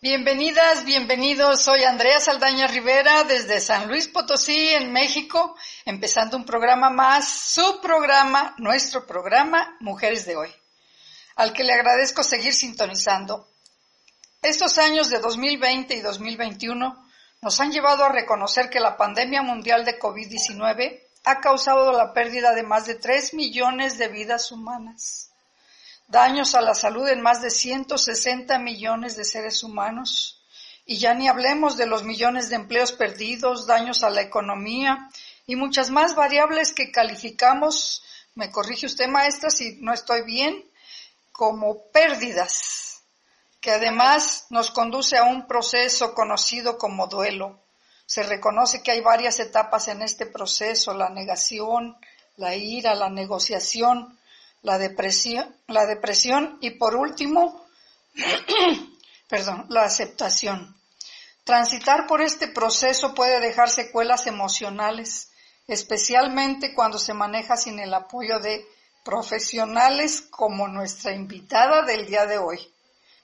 Bienvenidas, bienvenidos. Soy Andrea Saldaña Rivera desde San Luis Potosí, en México, empezando un programa más, su programa, nuestro programa, Mujeres de Hoy, al que le agradezco seguir sintonizando. Estos años de 2020 y 2021 nos han llevado a reconocer que la pandemia mundial de COVID-19 ha causado la pérdida de más de 3 millones de vidas humanas daños a la salud en más de 160 millones de seres humanos. Y ya ni hablemos de los millones de empleos perdidos, daños a la economía y muchas más variables que calificamos, me corrige usted maestra si no estoy bien, como pérdidas, que además nos conduce a un proceso conocido como duelo. Se reconoce que hay varias etapas en este proceso, la negación, la ira, la negociación, la depresión, la depresión y por último, perdón, la aceptación. Transitar por este proceso puede dejar secuelas emocionales, especialmente cuando se maneja sin el apoyo de profesionales como nuestra invitada del día de hoy,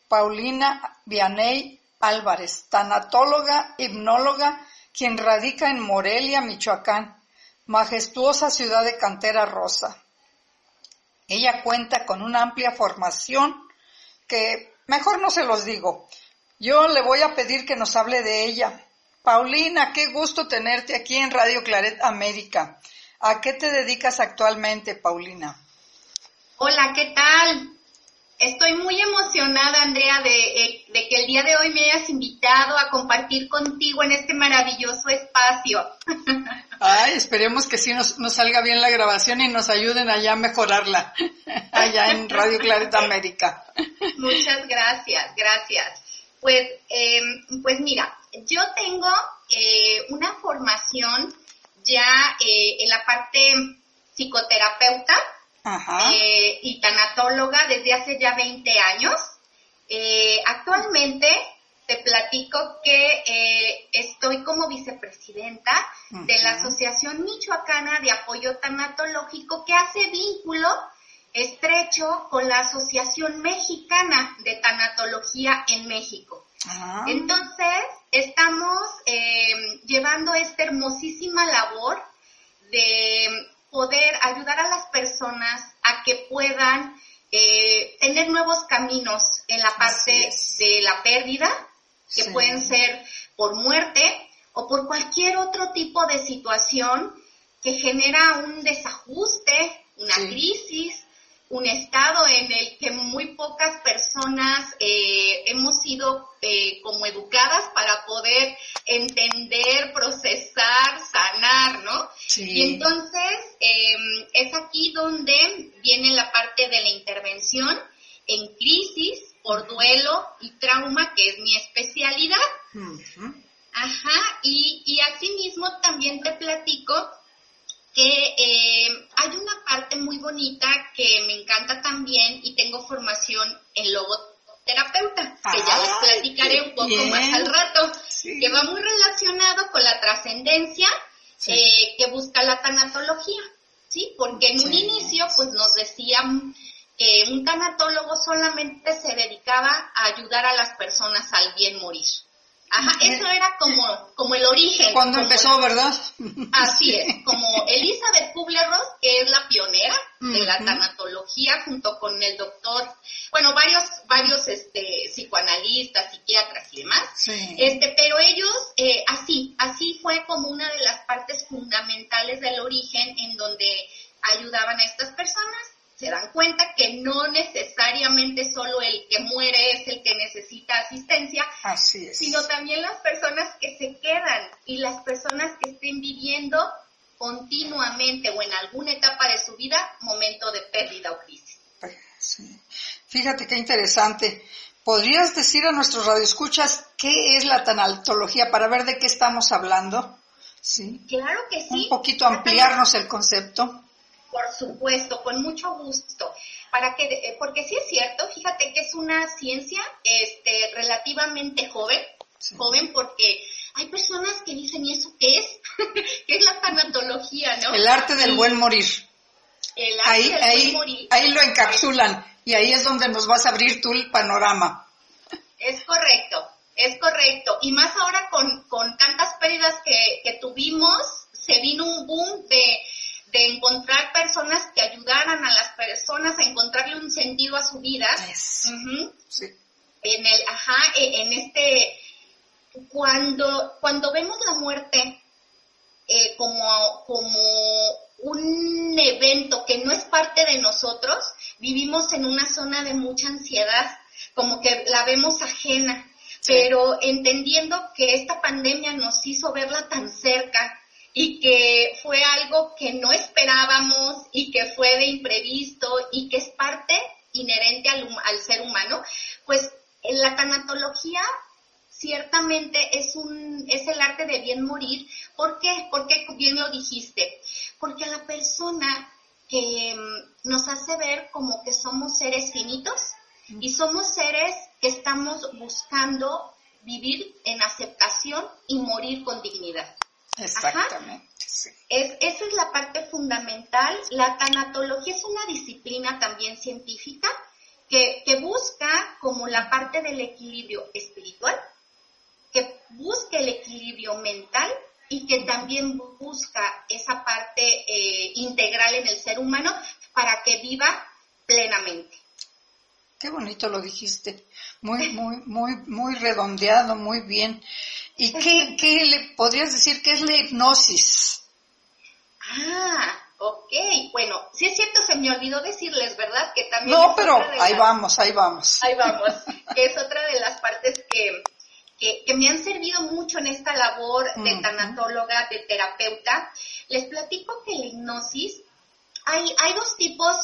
Paulina Vianey Álvarez, tanatóloga, hipnóloga, quien radica en Morelia, Michoacán, majestuosa ciudad de Cantera Rosa. Ella cuenta con una amplia formación que mejor no se los digo. Yo le voy a pedir que nos hable de ella. Paulina, qué gusto tenerte aquí en Radio Claret América. ¿A qué te dedicas actualmente, Paulina? Hola, ¿qué tal? Estoy muy emocionada, Andrea, de, de, que el día de hoy me hayas invitado a compartir contigo en este maravilloso espacio. Ay, esperemos que sí nos, nos salga bien la grabación y nos ayuden allá a mejorarla, allá en Radio Clarita América. Muchas gracias, gracias. Pues, eh, pues mira, yo tengo eh, una formación ya eh, en la parte psicoterapeuta eh, y tanatóloga desde hace ya 20 años. Eh, actualmente te platico que eh, estoy como vicepresidenta de la Asociación Michoacana de Apoyo Tanatológico que hace vínculo estrecho con la Asociación Mexicana de Tanatología en México. Entonces, estamos eh, llevando esta hermosísima labor de poder ayudar a las personas a que puedan eh, tener nuevos caminos en la parte de la pérdida, que pueden ser por muerte o por cualquier otro tipo de situación que genera un desajuste, una crisis, un estado en el que muy pocas personas eh, hemos sido eh, como educadas para poder entender, procesar, sanar, ¿no? Y entonces em, es aquí donde viene la parte de la intervención en crisis por duelo y trauma, que es mi especialidad. Ajá, y, y asimismo también te platico que eh, hay una parte muy bonita que me encanta también y tengo formación en logoterapeuta, que ya les platicaré un poco más al rato, que va muy relacionado con la trascendencia eh, que busca la tanatología, ¿sí? Porque en un inicio pues nos decían que un tanatólogo solamente se dedicaba a ayudar a las personas al bien morir. Ajá, eso era como, como el origen. Cuando empezó, ¿verdad? Así es, como Elizabeth Kubler-Ross, que es la pionera de la tanatología, junto con el doctor, bueno, varios, varios este, psicoanalistas, psiquiatras y demás. Este, pero ellos, eh, así, así fue como una de las partes fundamentales del origen en donde ayudaban ayudaban a estas personas, se dan cuenta que no necesariamente solo el que muere es el que necesita asistencia, Así es. sino también las personas que se quedan y las personas que estén viviendo continuamente o en alguna etapa de su vida momento de pérdida o crisis. Sí. Fíjate qué interesante. ¿Podrías decir a nuestros radioescuchas qué es la tanatología para ver de qué estamos hablando? Sí. Claro que sí. Un poquito ampliarnos el concepto. Por supuesto, con mucho gusto. Para que, eh, porque sí es cierto, fíjate que es una ciencia este, relativamente joven, Sí. joven porque hay personas que dicen, ¿y eso qué es? ¿Qué es la tanatología, no? El arte del buen morir. el arte Ahí, del ahí, buen morir. ahí lo encapsulan y ahí es donde nos vas a abrir tú el panorama. Es correcto, es correcto. Y más ahora con, con tantas pérdidas que, que tuvimos, se vino un boom de, de encontrar personas que ayudaran a las personas a encontrarle un sentido a su vida. Yes. Sí. En el, ajá, e- en este, cuando, cuando vemos la muerte eh, como, como un evento que no es parte de nosotros, vivimos en una zona de mucha ansiedad, como que la vemos ajena, pero entendiendo que esta pandemia nos hizo verla tan cerca y que fue algo que no esperábamos y que fue de imprevisto y que es parte inherente al, ser humano, pues en la tanatología ciertamente es un es el arte de bien morir. ¿Por qué? Porque bien lo dijiste. Porque a la persona que mm, nos hace ver como que somos seres finitos y somos seres que estamos buscando vivir en aceptación y morir con dignidad. Exactamente. Sí. Es, esa es la parte fundamental. La tanatología es una disciplina también científica que, que busca como la parte del equilibrio espiritual, que busca el equilibrio mental y que también busca esa parte eh, integral en el ser humano para que viva plenamente. Qué bonito lo dijiste. Muy, muy, muy, muy redondeado, muy bien. ¿Y qué, qué le podrías decir que es la hipnosis? Ah, ok. Bueno, sí es cierto, se me olvidó decirles, ¿verdad? Que también No, pero ahí las- vamos, ahí vamos. Ahí vamos, que es otra de las partes que, que, que me han servido mucho en esta labor de tanatóloga, de terapeuta. Les platico que la hipnosis, hay, hay dos tipos,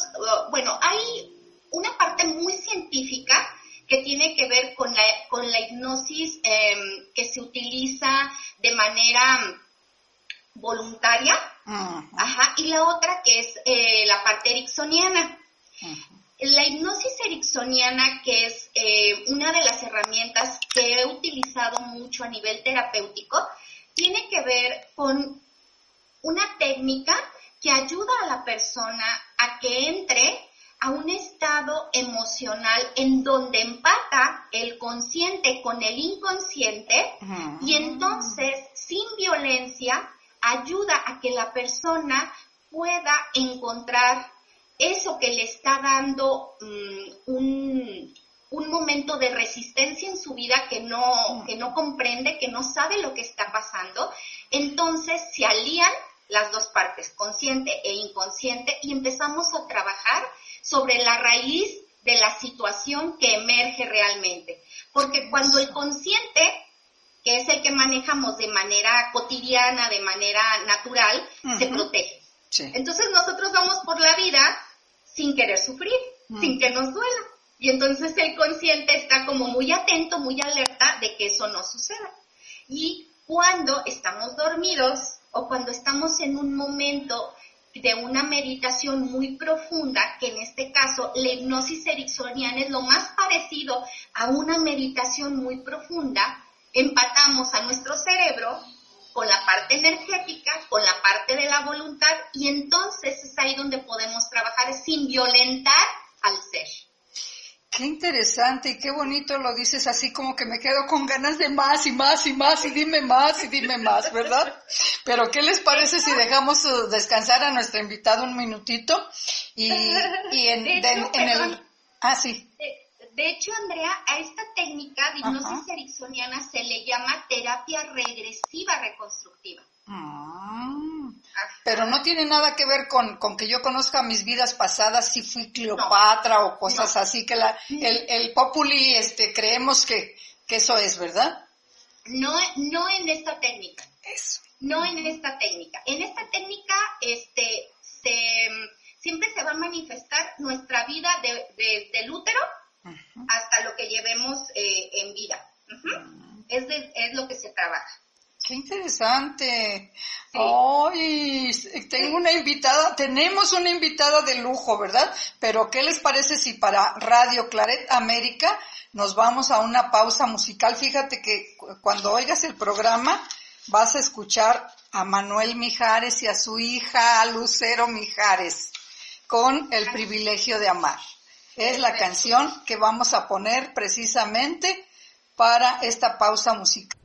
bueno, hay una parte muy científica que tiene que ver con la, con la hipnosis em, que se utiliza de manera voluntaria, ajá, y la otra que es eh, la parte ericksoniana. La hipnosis ericksoniana, que es eh, una de las herramientas que he utilizado mucho a nivel terapéutico, tiene que ver con una técnica que ayuda a la persona a que entre a un estado emocional en donde empata el consciente con el inconsciente y entonces, sin violencia, ayuda a que la persona pueda encontrar eso que le está dando mm, un, un momento de resistencia en su vida que no, que no comprende, que no sabe lo que está pasando. Entonces se alían las dos partes, consciente e inconsciente, y empezamos a trabajar sobre la raíz de la situación que emerge realmente. Porque cuando el consciente que es el que manejamos de manera cotidiana, de manera natural, se protege. Sí. Entonces nosotros vamos por la vida sin querer sufrir, sin que nos duela. Y entonces el consciente está como muy atento, muy alerta de que eso no suceda. Y cuando estamos dormidos o cuando estamos en un momento de una meditación muy profunda, que en este caso la hipnosis ericksoniana es lo más parecido a una meditación muy profunda, empatamos a nuestro cerebro con la parte energética, con la parte de la voluntad y entonces es ahí donde podemos trabajar sin violentar al ser. Qué interesante y qué bonito lo dices así como que me quedo con ganas de más y más y más y dime más y dime más, ¿verdad? Pero ¿qué les parece si dejamos uh, descansar a nuestra invitada un minutito y, y en, De hecho, de- en el... Ah, sí. De, de hecho, Andrea, a esta técnica de hipnosis Ajá. ericksoniana se le llama terapia regresiva reconstructiva. Mm, Pero no tiene nada que ver con, con que yo conozca mis vidas pasadas, si fui Cleopatra o cosas así, que la, el, el populi, este, creemos que, que eso es, ¿verdad? No, no en esta técnica. Eso. No en esta técnica. En esta técnica, este, se, siempre se va a manifestar nuestra vida desde de, el útero hasta lo que llevemos eh, en vida. es, es lo que se trabaja. Qué interesante. Ay, tengo una invitada, tenemos una invitada de lujo, ¿verdad? Pero ¿qué les parece si para Radio Claret América nos vamos a una pausa musical? Fíjate que cuando oigas el programa vas a escuchar a Manuel Mijares y a su hija Lucero Mijares con El privilegio de amar. Es la canción que vamos a poner precisamente para esta pausa musical.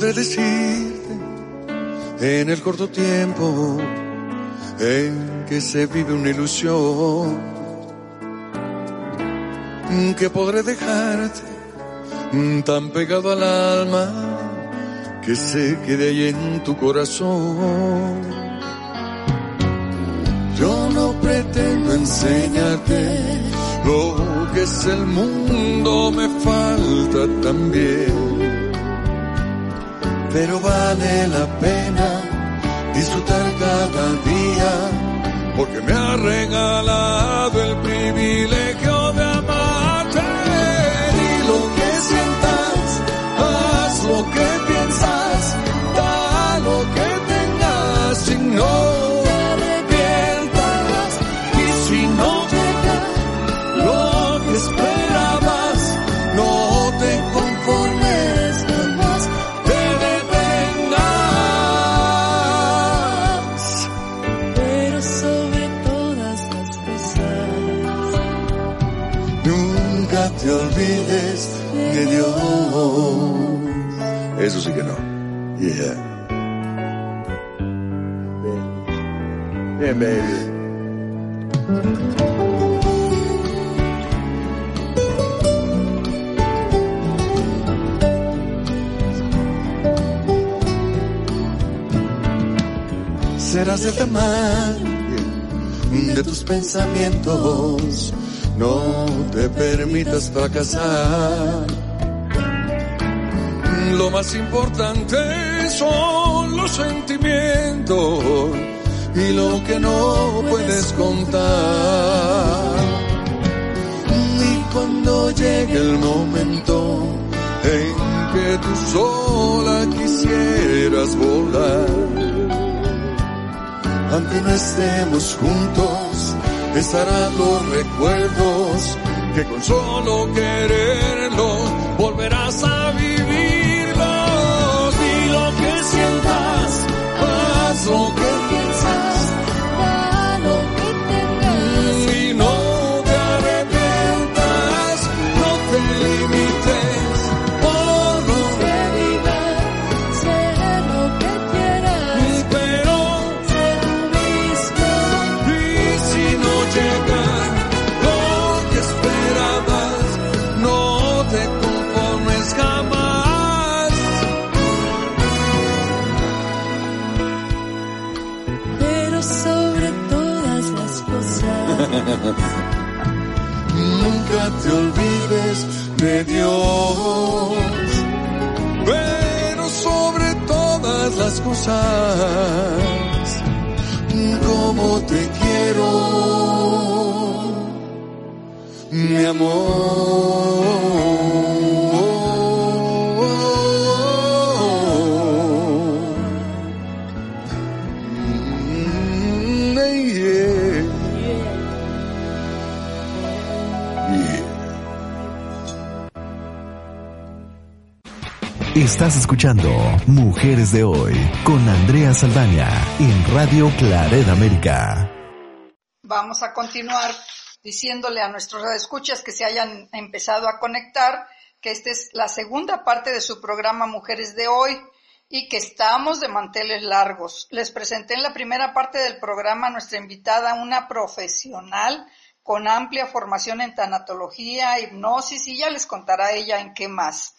Podré decirte en el corto tiempo en que se vive una ilusión? Que podré dejarte tan pegado al alma que se quede ahí en tu corazón. Yo no pretendo enseñarte lo que es el mundo, me falta también pero vale la pena disfrutar cada día, porque me ha regalado el privilegio de amarte. Y lo que sientas, haz lo que Eso sí que no. Yeah. Bien, baby. Serás el tamaño de tus pensamientos, no te permitas fracasar lo más importante son los sentimientos y lo que no puedes contar. Y cuando llegue el momento en que tú sola quisieras volar, aunque no estemos juntos, estarán los recuerdos que con solo quererlo volverás a vivir. Estás escuchando Mujeres de Hoy con Andrea Saldaña en Radio Claret América. Vamos a continuar diciéndole a nuestros escuchas que se hayan empezado a conectar que esta es la segunda parte de su programa Mujeres de hoy y que estamos de manteles largos. Les presenté en la primera parte del programa a nuestra invitada, una profesional con amplia formación en tanatología, hipnosis y ya les contará ella en qué más.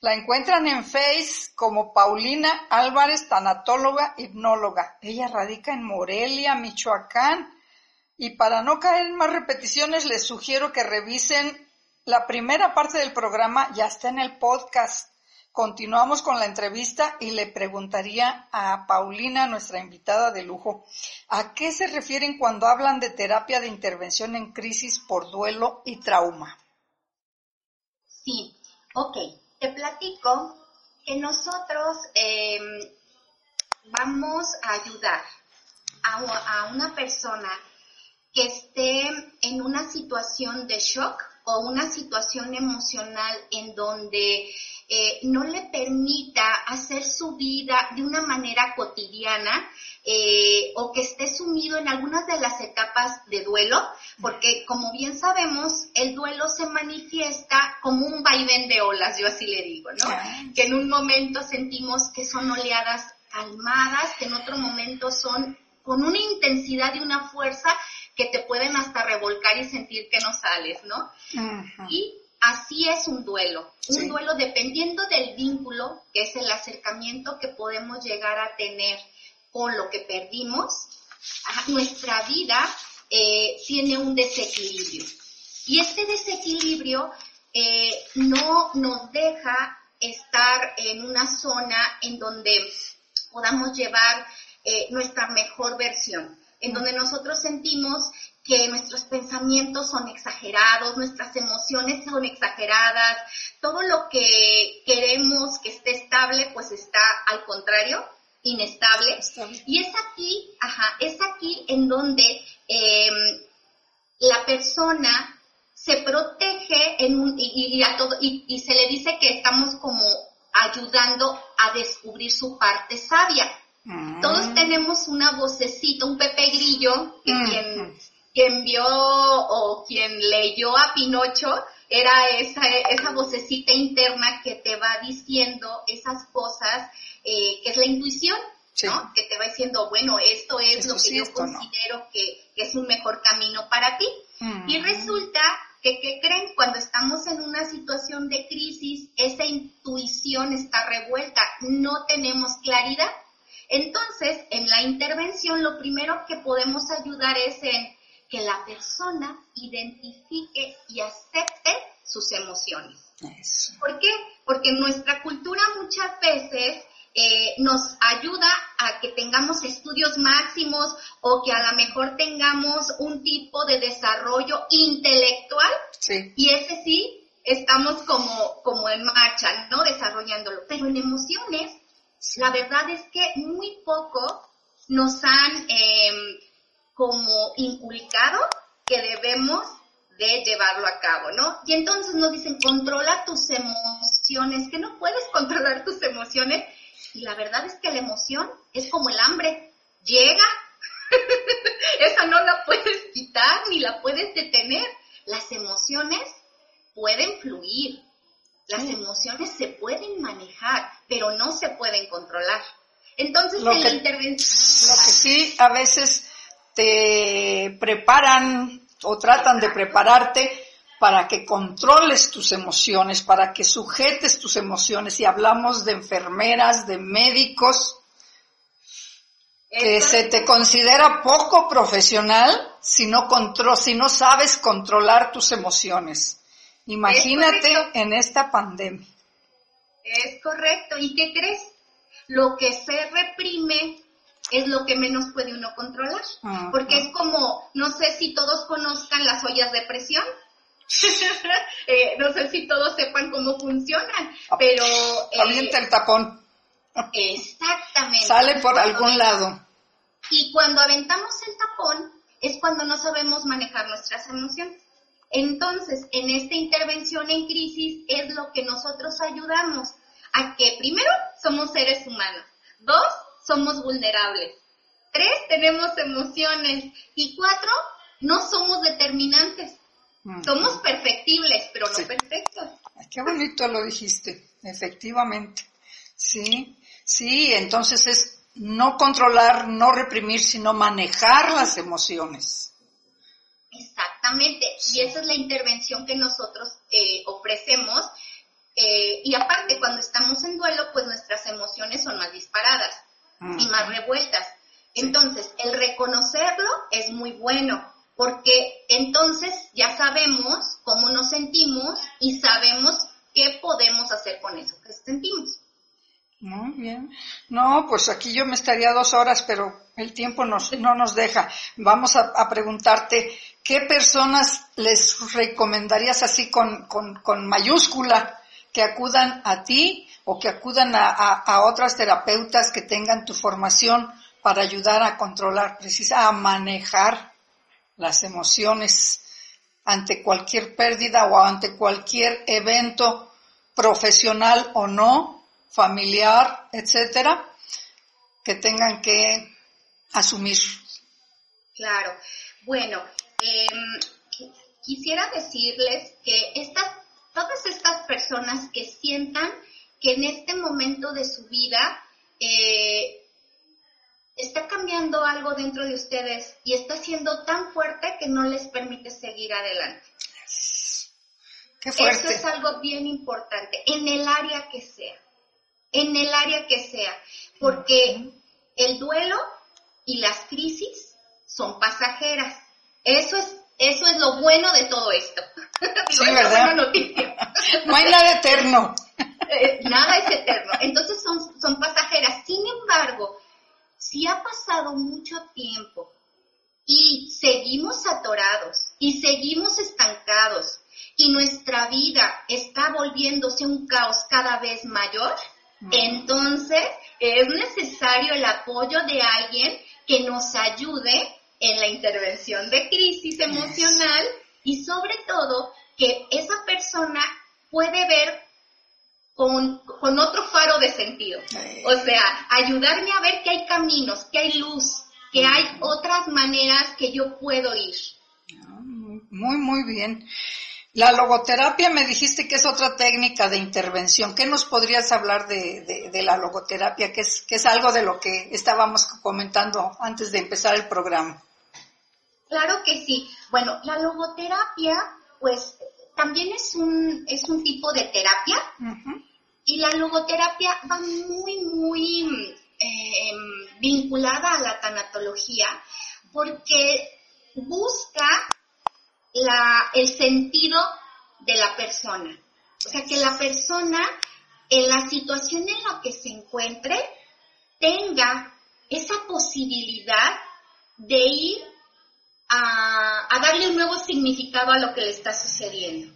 La encuentran en Face como Paulina Álvarez, tanatóloga, hipnóloga. Ella radica en Morelia, Michoacán. Y para no caer en más repeticiones, les sugiero que revisen la primera parte del programa, ya está en el podcast. Continuamos con la entrevista y le preguntaría a Paulina, nuestra invitada de lujo, ¿a qué se refieren cuando hablan de terapia de intervención en crisis por duelo y trauma? Sí, ok, te platico que nosotros eh, vamos a ayudar a una persona que esté en una situación de shock o una situación emocional en donde eh, no le permita hacer su vida de una manera cotidiana eh, o que esté sumido en algunas de las etapas de duelo, porque como bien sabemos, el duelo se manifiesta como un vaivén de olas, yo así le digo, ¿no? Que en un momento sentimos que son oleadas calmadas, que en otro momento son con una intensidad y una fuerza que te pueden hasta revolcar y sentir que no sales, ¿no? Y Así es un duelo. Un duelo dependiendo del vínculo, que es el acercamiento que podemos llegar a tener con lo que perdimos, nuestra vida eh, tiene un desequilibrio. Y este desequilibrio eh, no nos deja estar en una zona en donde podamos llevar eh, nuestra mejor versión, en donde nosotros sentimos que nuestros pensamientos son exagerados, nuestras emociones son exageradas, todo lo que queremos que esté estable, pues está al contrario, inestable. Y es aquí, ajá, es aquí en donde em, la persona se protege en un, y, a todo, y, se le dice que estamos como ayudando a descubrir su parte sabia. Mm. Todos tenemos una vocecita, un Pepe Grillo, que quien quien vio o quien leyó a Pinocho era esa, esa vocecita interna que te va diciendo esas cosas, eh, que es la intuición, ¿no? Que te va diciendo, bueno, esto es lo que yo considero que, es un mejor camino para ti. Y resulta que, ¿qué creen? Cuando estamos en una situación de crisis, esa intuición está revuelta, no tenemos claridad. Entonces, en la intervención, lo primero que podemos ayudar es en que la persona identifique y acepte sus emociones. ¿Por qué? Porque nuestra cultura muchas veces eh, nos ayuda a que tengamos estudios máximos o que a lo mejor tengamos un tipo de desarrollo intelectual y ese sí estamos como, como en marcha, ¿no? Desarrollándolo. Pero en emociones, la verdad es que muy poco nos han eh, como inculcado que debemos de llevarlo a cabo, ¿no? Y entonces nos dicen, controla tus emociones, que no puedes controlar tus emociones. Y la verdad es que la emoción es como el hambre, llega, esa no la puedes quitar ni la puedes detener. Las emociones pueden fluir, las emociones se pueden manejar, pero no se pueden controlar. Entonces, en la intervención... Lo que sí, a veces te preparan o tratan de prepararte para que controles tus emociones, para que sujetes tus emociones. Y hablamos de enfermeras, de médicos, que se te considera poco profesional si no, control, si no sabes controlar tus emociones. Imagínate en esta pandemia. Es correcto. ¿Y qué crees? Lo que se reprime es lo que menos puede uno controlar. Porque es como, no sé si todos conozcan las ollas de presión. Eh, no sé si todos sepan cómo funcionan, pero... Eh, el tapón. Exactamente. Sale por algún lado. Y cuando aventamos el tapón es cuando no sabemos manejar nuestras emociones. Entonces, en esta intervención en crisis es lo que nosotros ayudamos a que primero somos seres humanos, dos, somos vulnerables. Tres, tenemos emociones. Y cuatro, no somos determinantes. Mm. Somos perfectibles, pero no perfectos. Ay, qué bonito lo dijiste, efectivamente. Sí, sí, entonces es no controlar, no reprimir, sino manejar las emociones. Exactamente, y esa es la intervención que nosotros eh, ofrecemos. eh, y aparte, cuando estamos en duelo, pues nuestras emociones son más disparadas y Mm. más revueltas. Entonces, el reconocerlo es muy bueno, porque entonces ya sabemos cómo nos sentimos y sabemos qué podemos hacer con eso que sentimos. Muy bien. No, pues aquí yo me estaría dos horas, pero el tiempo nos, no nos deja. Vamos a, a preguntarte, ¿qué personas les recomendarías así con, con, con mayúscula que acudan a ti o que acudan a, a- otras terapeutas que tengan tu formación para ayudar a controlar, precisa, a manejar las emociones ante cualquier pérdida o ante cualquier evento profesional o no, familiar, etcétera, que tengan que asumir. Claro. Bueno, em, qui- quisiera decirles que estas, todas estas personas que sientan que en este momento de su vida eh, está cambiando algo dentro de ustedes y está siendo tan fuerte que no les permite seguir adelante. Qué Eso es algo bien importante, en el área que sea, en el área que sea, porque el duelo y las crisis son pasajeras. Eso es, eso es lo bueno de todo esto. Sí, ¿verdad? buena noticia. No hay nada eterno. Eh, nada es eterno. Entonces son, son pasajeras. Sin embargo, si ha pasado mucho tiempo y seguimos atorados y seguimos estancados y nuestra vida está volviéndose un caos cada vez mayor, entonces es necesario el apoyo de alguien que nos ayude en la intervención de crisis emocional y sobre todo que esa persona puede ver con, con otro faro de sentido. O sea, ayudarme a ver que hay caminos, que hay luz, que hay otras maneras que yo puedo ir. Muy, muy bien. La logoterapia me dijiste que es otra técnica de intervención. ¿Qué nos podrías hablar de, de- de la logoterapia? Que es, que es algo de lo que estábamos comentando antes de empezar el programa. Claro que sí. Bueno, la logoterapia, pues también es un, es un tipo de terapia. Y la logoterapia va muy, muy eh, vinculada a la tanatología porque busca la, el sentido de la persona. O sea, que la persona en la situación en la que se encuentre tenga esa posibilidad de ir a, darle un nuevo significado a lo que le está sucediendo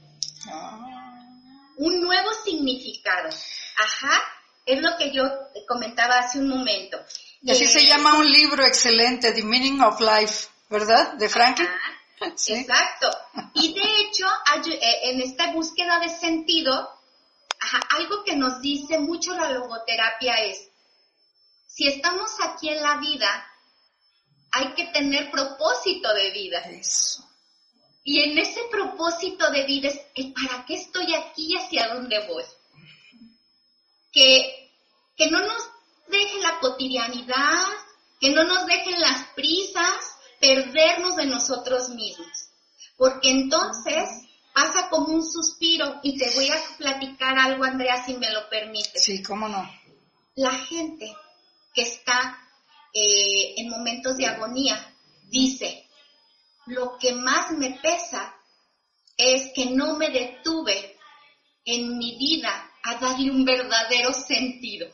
un nuevo significado. Ajá, es lo que yo comentaba hace un momento. Y así Eh, se llama un libro excelente, The Meaning of Life, ¿verdad? De Franklin. ajá, Sí. Exacto. Y de hecho, eh, en esta búsqueda de sentido, ajá, algo que nos dice mucho la logoterapia es, si estamos aquí en la vida, hay que tener propósito de vida. Eso. Y en ese propósito de vida es el para qué estoy aquí y hacia dónde voy. Que, que no nos deje la cotidianidad, que no nos dejen las prisas, perdernos de nosotros mismos. Porque entonces pasa como un suspiro y te voy a platicar algo, Andrea, si me lo permites Sí, cómo no. la gente que está eh, en momentos de agonía dice, lo que más me pesa es que no me detuve en mi vida a darle un verdadero sentido.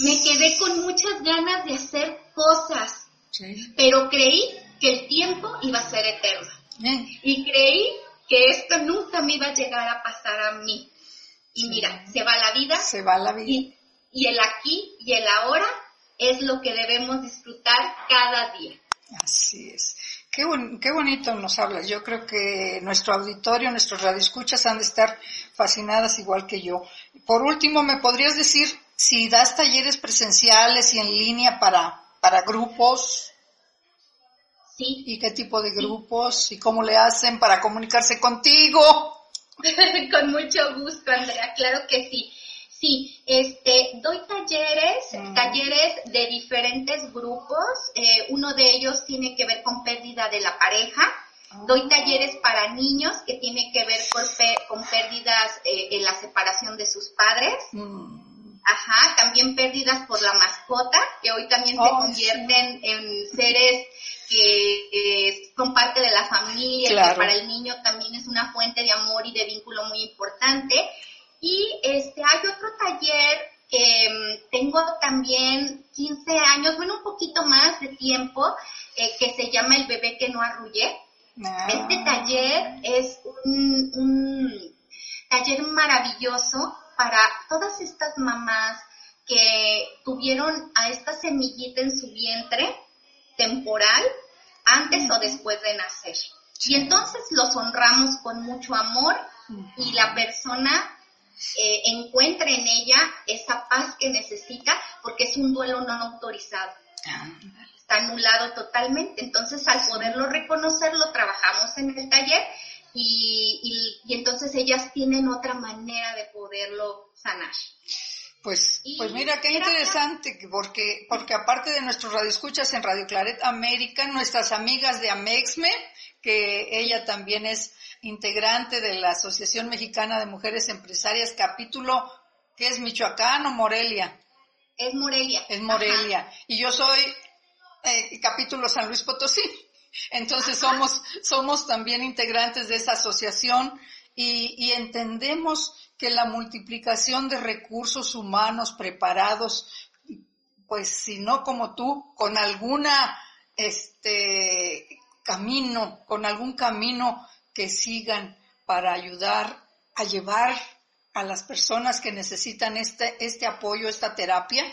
Me quedé con muchas ganas de hacer cosas, Sí. pero creí que el tiempo iba a ser eterno Bien. y creí que esto nunca me iba a llegar a pasar a mí. Y Sí. mira, se va la vida Se va la vida. y, y el aquí y el ahora es lo que debemos disfrutar cada día. Así es. Qué, bon- qué bonito nos hablas. Yo creo que nuestro auditorio, nuestros radioescuchas han de estar fascinadas igual que yo. Por último, ¿me podrías decir si das talleres presenciales y en línea para, para grupos? Sí, ¿Y qué tipo de grupos? ¿Y cómo le hacen para comunicarse contigo? con mucho gusto, Andrea, claro que sí. Sí, este, doy talleres, Mm. talleres de diferentes grupos. eh, uno de ellos tiene que ver con pérdida de la pareja. Doy talleres para niños que tiene que ver con, pérdidas eh, en la separación de sus padres. Mm, Ajá, también pérdidas por la mascota, que hoy también se Ay, convierten en seres que eh, son parte de la familia, Claro. que para el niño también es una fuente de amor y de vínculo muy importante. Y este hay otro taller que mm, tengo también 15 años, bueno, un poquito más de tiempo, eh, que se llama El bebé que no arrullé. ah, Este taller es un, un taller maravilloso para todas estas mamás que tuvieron a esta semillita en su vientre temporal antes o después de nacer. Y entonces los honramos con mucho amor y la persona eh, encuentra en ella esa paz que necesita porque es un duelo no autorizado está anulado totalmente. Entonces, al poderlo reconocer, lo trabajamos en el taller y, y- y entonces ellas tienen otra manera de poderlo sanar. Pues, pues mira, qué interesante, que porque, porque aparte de nuestros radioescuchas en Radio Claret América, nuestras amigas de Amexme, que ella también es integrante de la Asociación Mexicana de Mujeres Empresarias, capítulo, que es Michoacán o Morelia, Es Morelia. es Morelia, y yo soy eh, capítulo San Luis Potosí. Entonces somos, somos también integrantes de esa asociación y, y entendemos que la multiplicación de recursos humanos preparados, pues si no como tú, con alguna, este, camino, con algún camino que sigan para ayudar a llevar a las personas que necesitan este, este apoyo, esta terapia,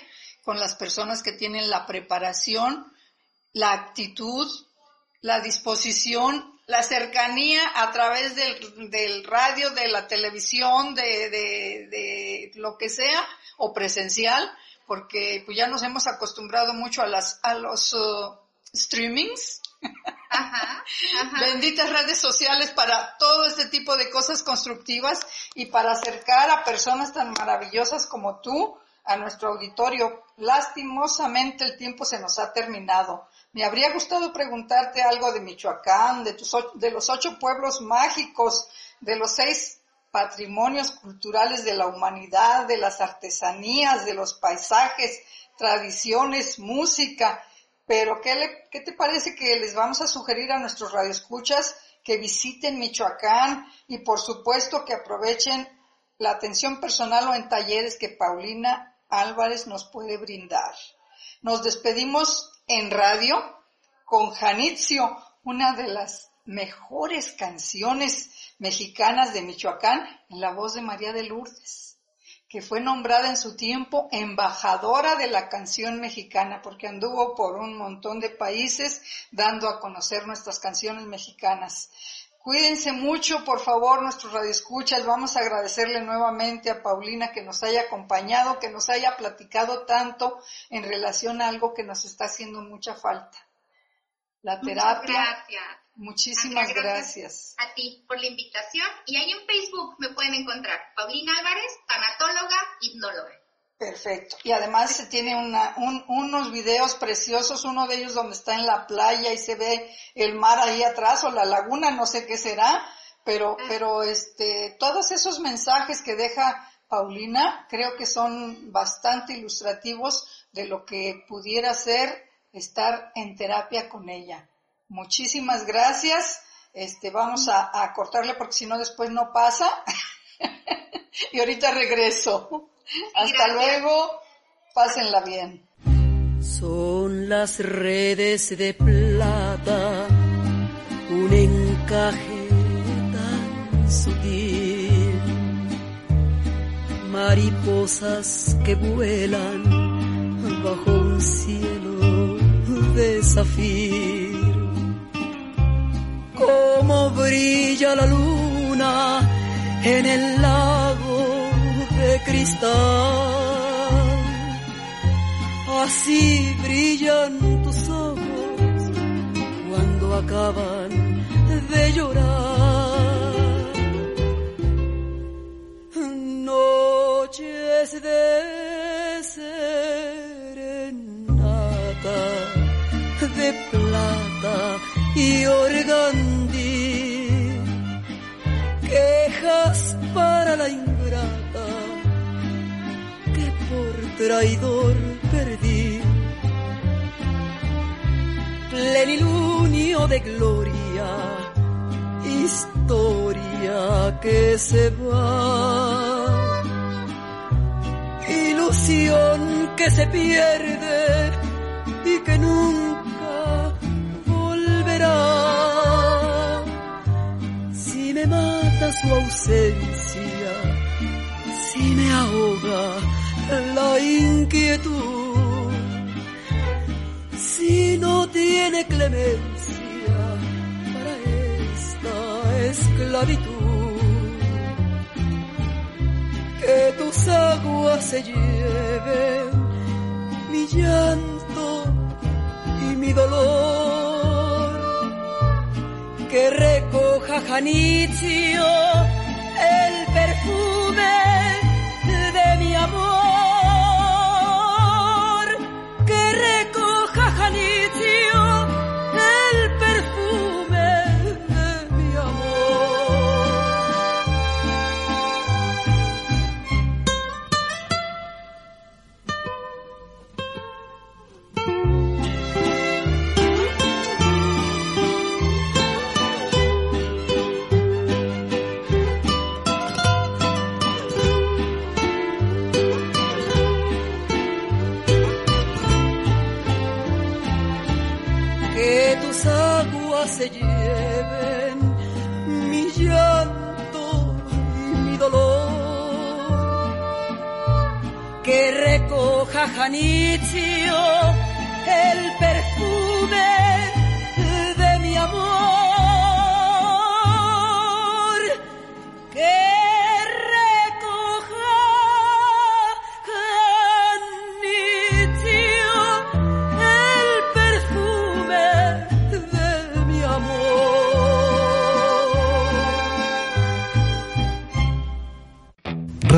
con las personas que tienen la preparación, la actitud, la disposición, la cercanía a través del, del radio, de la televisión, de, de, lo que sea, o presencial, porque pues ya nos hemos acostumbrado mucho a las a los uh, streamings, Benditas redes sociales para todo este tipo de cosas constructivas y para acercar a personas tan maravillosas como tú a nuestro auditorio. Lastimosamente el tiempo se nos ha terminado. Me habría gustado preguntarte algo de Michoacán, de, tus, de los ocho pueblos mágicos, de los seis patrimonios culturales de la humanidad, de las artesanías, de los paisajes, tradiciones, música. Pero ¿qué, le- qué te parece que les vamos a sugerir a nuestros radioescuchas que visiten Michoacán y por supuesto que aprovechen la atención personal o en talleres que Paulina Álvarez nos puede brindar? Nos despedimos en radio con Janitzio, una de las mejores canciones mexicanas de Michoacán en la voz de María de Lourdes que fue nombrada en su tiempo embajadora de la canción mexicana, porque anduvo por un montón de países dando a conocer nuestras canciones mexicanas. Cuídense mucho, por favor, nuestros radioescuchas. Vamos a agradecerle nuevamente a Paulina que nos haya acompañado, que nos haya platicado tanto en relación a algo que nos está haciendo mucha falta. La Muchas terapia. gracias. Muchísimas gracias. a ti por la invitación y ahí en Facebook me pueden encontrar Paulina Álvarez, tanatóloga, hipnóloga. Perfecto. Y además se tiene una, un- unos videos preciosos, uno de ellos donde está en la playa y se ve el mar ahí atrás o la laguna, no sé qué será, pero, pero este, todos esos mensajes que deja Paulina creo que son bastante ilustrativos de lo que pudiera ser estar en terapia con ella. Muchísimas gracias. Este, vamos a, a cortarle porque si no después no pasa. y ahorita regreso. Hasta gracias. luego. Pásenla bien. Son las redes de plata, un encaje tan sutil, mariposas que vuelan bajo un cielo de. Como brilla la luna en el lago de cristal así brillan tus ojos cuando acaban de llorar. Noches de serenata, de plata y organdí, traidor perdí plenilunio de gloria, historia que se va, ilusión que se pierde y que nunca volverá. Si me mata su ausencia, si me ahoga la inquietud, si no tiene clemencia para esta esclavitud. Que tus aguas se lleven mi llanto y mi dolor. Que recoja Janitzio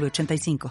906985.